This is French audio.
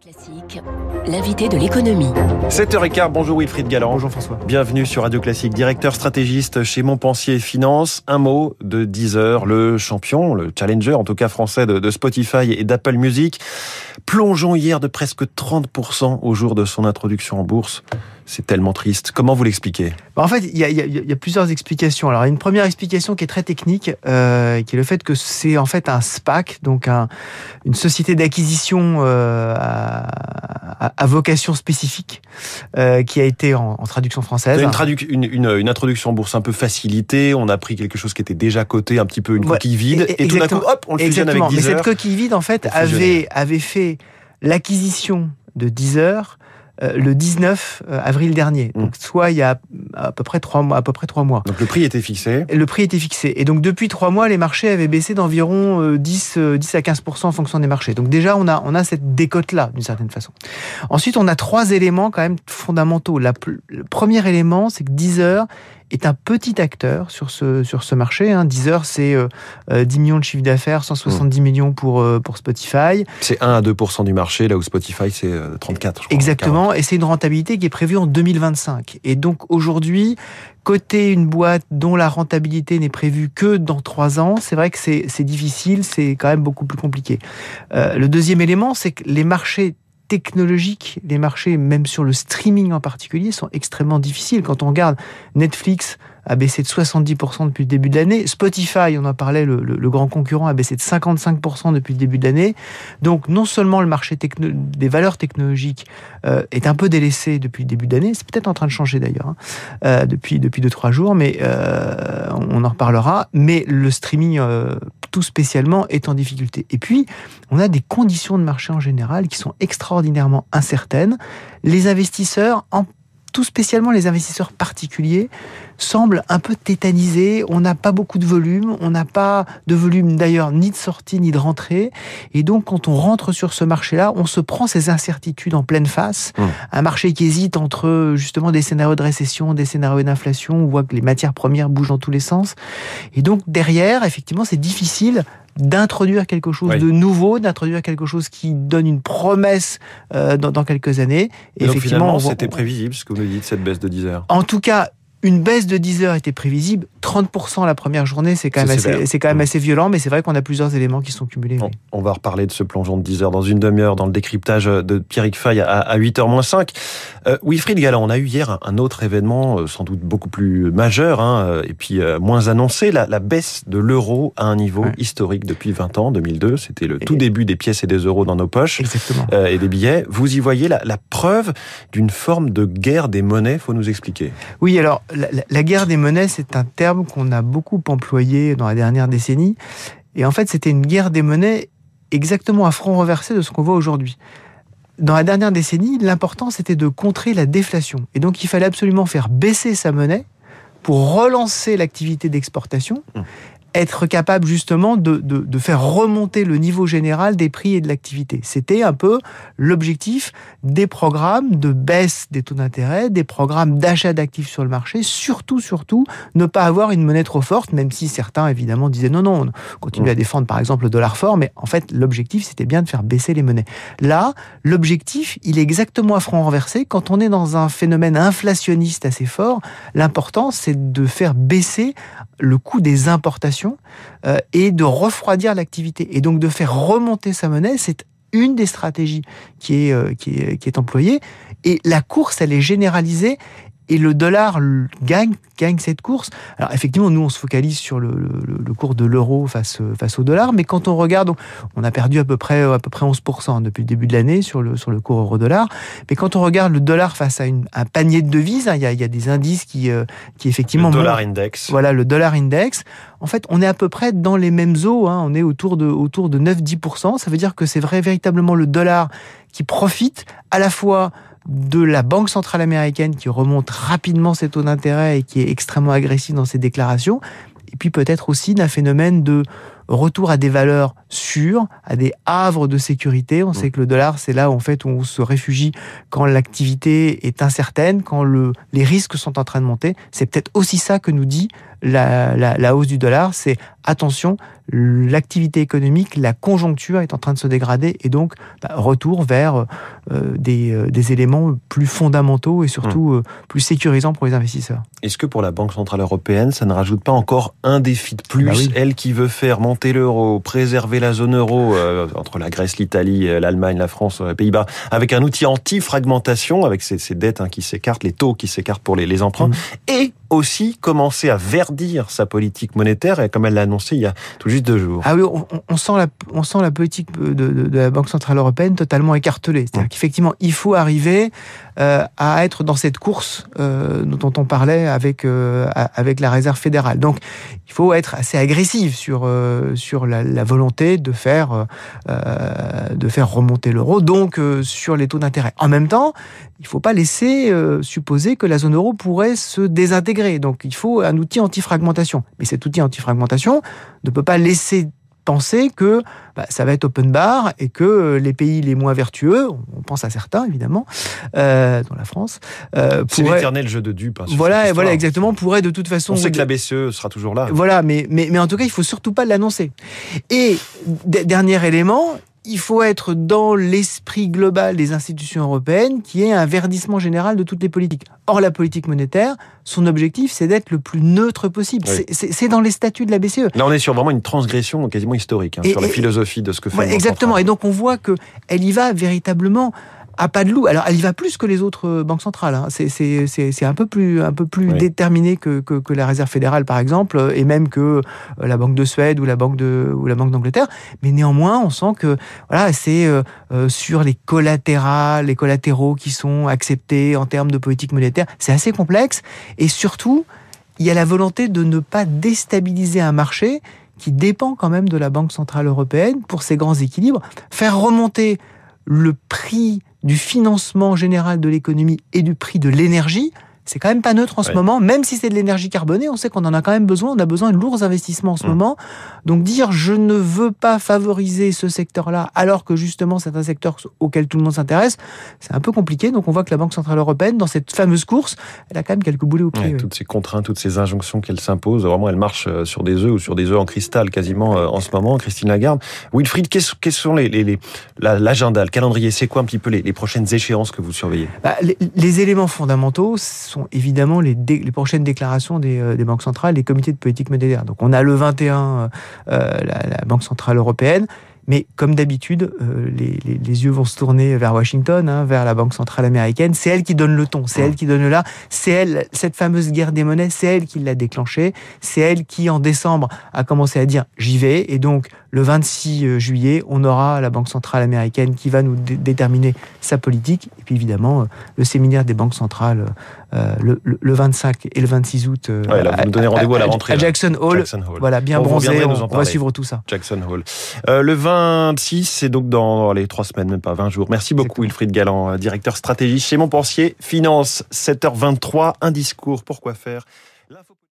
Classique, l'invité de l'économie. 7h15, bonjour Wilfried Galland. Bonjour François. Bienvenue sur Radio Classique, directeur stratégiste chez Montpensier Finance. Un mot de Deezer, le champion, le challenger en tout cas français de, de Spotify et d'Apple Music. Plongeons hier de presque 30% au jour de son introduction en bourse. C'est tellement triste. Comment vous l'expliquez? Bah, En fait, il y, a, y y plusieurs explications. Alors, il y a une première explication qui est très technique, euh, qui est le fait que c'est en fait un SPAC, donc un- une société d'acquisition euh, à, vocation spécifique, euh, qui a été en, en traduction française. Une, une, une, une introduction en bourse un peu facilitée. On a pris quelque chose qui était déjà coté, un petit peu une Ouais, coquille vide. et- Et, tout d'un coup, hop, on le fusionne avec. Mais Deezer. cette coquille vide, en fait, avait, avait fait l'acquisition de Deezer euh, le 19 avril dernier. Mm. Donc, soit il y a à peu près trois mois. À peu près trois mois. Donc le prix était fixé. Le prix était fixé. Et donc, depuis trois mois, les marchés avaient baissé d'environ euh, 10, euh, 10 à 15% en fonction des marchés. Donc, déjà, on a, on a cette décote-là, d'une certaine façon. Ensuite, on a trois éléments quand même fondamentaux. La, le premier élément, c'est que Deezer est un petit acteur sur ce, sur ce marché. Hein. Deezer, c'est euh, euh, 10 millions de chiffre d'affaires, 170 millions pour, euh, pour Spotify. C'est 1 à 2% du marché, là où Spotify c'est euh, 34, je crois. Exactement, et c'est une rentabilité qui est prévue en 2025. Et donc aujourd'hui, côté une boîte dont la rentabilité n'est prévue que dans trois ans, c'est vrai que c'est c'est difficile, c'est quand même beaucoup plus compliqué. Euh, le deuxième élément, c'est que les marchés technologiques, les marchés même sur le streaming en particulier, sont extrêmement difficiles. Quand on regarde Netflix a baissé de 70% depuis le début de l'année. Spotify, on en parlait, le, grand concurrent, a baissé de 55% depuis le début de l'année. Donc non seulement le marché des valeurs technologiques euh, est un peu délaissé depuis le début d'année, c'est peut-être en train de changer d'ailleurs, hein, euh, depuis depuis deux trois jours, mais euh, on en reparlera. Mais le streaming tout spécialement est en difficulté. Et puis on a des conditions de marché en général qui sont extraordinairement incertaines. Les investisseurs, en tout spécialement les investisseurs particuliers, semblent un peu tétanisés. On n'a pas beaucoup de volume, on n'a pas de volume d'ailleurs ni de sortie ni de rentrée. Et donc, quand on rentre sur ce marché-là, on se prend ces incertitudes en pleine face. Mmh. Un marché qui hésite entre justement des scénarios de récession, des scénarios d'inflation. On voit que les matières premières bougent dans tous les sens. Et donc, derrière, effectivement, c'est difficile d'introduire quelque chose Oui. de nouveau, d'introduire quelque chose qui donne une promesse euh, dans, dans quelques années. Et donc finalement, on voit- c'était prévisible ce que vous nous dites, cette baisse de 10 heures. en tout cas, une baisse de 10 heures était prévisible. 30% la première journée, c'est quand, même C'est assez- sévère. c'est quand même Mm. assez violent, mais c'est vrai qu'on a plusieurs éléments qui sont cumulés. On, oui. on va reparler de ce plongeon de 10 heures dans une demi-heure dans le décryptage de Pierrick Fay à, à 8h moins 5. Euh, Wilfried Galland, on a eu hier un, autre événement euh, sans doute beaucoup plus majeur hein, euh, et puis euh, moins annoncé, la, la baisse de l'euro à un niveau Ouais. historique depuis 20 ans, 2002. C'était le Et- tout début des pièces et des euros dans nos poches. Exactement. euh, et des billets. Vous y voyez la, la preuve d'une forme de guerre des monnaies, faut nous expliquer. Oui, alors la, guerre des monnaies, c'est un terme qu'on a beaucoup employé dans la dernière décennie. Et en fait, c'était une guerre des monnaies exactement à front reversé de ce qu'on voit aujourd'hui. Dans la dernière décennie, l'important c'était de contrer la déflation. Et donc il fallait absolument faire baisser sa monnaie pour relancer l'activité d'exportation, Mmh. Être capable justement de, de- de faire remonter le niveau général des prix et de l'activité. C'était un peu l'objectif des programmes de baisse des taux d'intérêt, des programmes d'achat d'actifs sur le marché, surtout, surtout, ne pas avoir une monnaie trop forte, même si certains, évidemment, disaient non, non, on continue à défendre, par exemple, le dollar fort, mais en fait, l'objectif, c'était bien de faire baisser les monnaies. Là, l'objectif, il est exactement à front renversé. Quand on est dans un phénomène inflationniste assez fort, l'important, c'est de faire baisser le coût des importations euh, et de refroidir l'activité. Et donc, de faire remonter sa monnaie, c'est une des stratégies qui est, euh, qui qui est employée. Et la course, elle est généralisée. Et le dollar gagne, gagne cette course. Alors effectivement, nous, on se focalise sur le, le- le cours de l'euro face, face au dollar, mais quand on regarde, on- a perdu à peu près, à peu près 11% depuis le début de l'année sur le, sur le cours euro-dollar. Mais quand on regarde le dollar face à une- un panier de devises, hein, il y, a, il y a des indices qui, euh, qui effectivement... Le dollar montrent- index. voilà, le dollar index. En fait, on est à peu près dans les mêmes eaux. hein. On est autour de, autour de 9-10%. Ça veut dire que c'est vrai, véritablement le dollar qui profite à la fois de la Banque centrale américaine qui remonte rapidement ses taux d'intérêt et qui est extrêmement agressif dans ses déclarations, et puis peut-être aussi d'un phénomène de retour à des valeurs sûres, à des havres de sécurité. On sait que le dollar, c'est là en fait où on se réfugie quand l'activité est incertaine, quand le, les risques sont en train de monter. C'est peut-être aussi ça que nous dit la, la, la hausse du dollar, c'est attention, l'activité économique, la conjoncture est en train de se dégrader et donc bah, retour vers euh, des, euh, des, éléments plus fondamentaux et surtout mmh. euh, plus sécurisants pour les investisseurs. Est-ce que pour la Banque Centrale Européenne, ça ne rajoute pas encore un défi de plus bah Elle qui veut faire monter l'euro, préserver la zone euro entre la Grèce, l'Italie, l'Allemagne, la France, les Pays-Bas, avec un outil anti-fragmentation, avec ces, ces dettes hein, qui s'écartent, les taux qui s'écartent pour les, les emprunts, mmh. et aussi commencer à verdir sa politique monétaire, et comme elle l'a annoncé il y a tout juste deux jours. Ah oui, on, sent, la, on sent la politique de, la Banque Centrale Européenne totalement écartelée. C'est-à-dire mmh. qu'effectivement, il faut arriver euh, à être dans cette course euh, dont on parlait avec, euh, avec la Réserve fédérale. Donc, il faut être assez agressif sur, sur la, volonté de faire, de faire remonter l'euro, donc sur les taux d'intérêt. En même temps, il ne faut pas laisser supposer que la zone euro pourrait se désintégrer. Donc, il faut un outil anti-fragmentation. Mais cet outil anti-fragmentation ne peut pas laisser penser que bah, ça va être open bar et que euh, les pays les moins vertueux, on pense à certains évidemment, euh, dans la France, euh, c'est l'éternel jeu de dupes. Hein, voilà, voilà exactement, pourrait de toute façon. On sait que la BCE sera toujours là. Voilà, mais mais mais en tout cas, il faut surtout pas l'annoncer. Et dernier élément, il faut être dans l'esprit global des institutions européennes qui est un verdissement général de toutes les politiques. Or, la politique monétaire, son objectif, c'est d'être le plus neutre possible. C'est dans les statuts de la BCE. Là, on est sur vraiment une transgression quasiment historique, hein, sur la philosophie de ce que fait. exactement. Et donc, on voit qu'elle y va véritablement à pas de loup. Alors, elle y va plus que les autres euh, banques centrales. Hein. C'est un peu plus, un peu plus déterminé que, que, la Réserve fédérale, par exemple, euh, et même que euh, la Banque de Suède ou la Banque de ou la Banque d'Angleterre. Mais néanmoins, on sent que voilà, c'est sur les collatérales, les collatéraux qui sont acceptés en termes de politique monétaire. C'est assez complexe. Et surtout, il y a la volonté de ne pas déstabiliser un marché qui dépend quand même de la Banque centrale européenne pour ses grands équilibres. Faire remonter le prix du financement général de l'économie et du prix de l'énergie, c'est quand même pas neutre en ce moment, même si c'est de l'énergie carbonée, on sait qu'on en a quand même besoin, on a besoin de lourds investissements en ce mmh. moment. Donc dire je ne veux pas favoriser ce secteur-là, alors que justement c'est un secteur auquel tout le monde s'intéresse, c'est un peu compliqué. Donc on voit que la Banque Centrale Européenne, dans cette fameuse course, elle a quand même quelques boulets au pied. Toutes ces contraintes, toutes ces injonctions qu'elle s'impose, vraiment elle marche euh, sur des œufs ou sur des œufs en cristal quasiment euh, en ce moment, Christine Lagarde. Wilfried, quels sont les, l'agenda, le calendrier C'est quoi un petit peu les, prochaines échéances que vous surveillez? Bah, les, les éléments fondamentaux, sont évidemment les, prochaines déclarations des, euh, des, banques centrales, des comités de politique monétaire. Donc on a le 21 euh, euh, la, la, Banque centrale européenne, mais comme d'habitude, les, yeux vont se tourner vers Washington, hein, vers la Banque centrale américaine. C'est elle qui donne le ton, c'est elle qui donne là. C'est elle, cette fameuse guerre des monnaies, c'est elle qui l'a déclenchée. C'est elle qui, en décembre, a commencé à dire j'y vais. Et donc, le 26 euh, juillet, on aura la Banque centrale américaine qui va nous déterminer sa politique. Et puis évidemment, euh, le séminaire des banques centrales euh, le, 25 et le 26 août ouais, là, vous nous donnez rendez-vous à, la rentrée. À Jackson Hall. Voilà, bien bronzé, on, va suivre tout ça. Jackson Hall. le 26, c'est donc dans les trois semaines, même pas 20 jours. Merci beaucoup, Wilfried Galland, directeur stratégie chez Montpensier Finance, 7h23, un discours, pourquoi faire?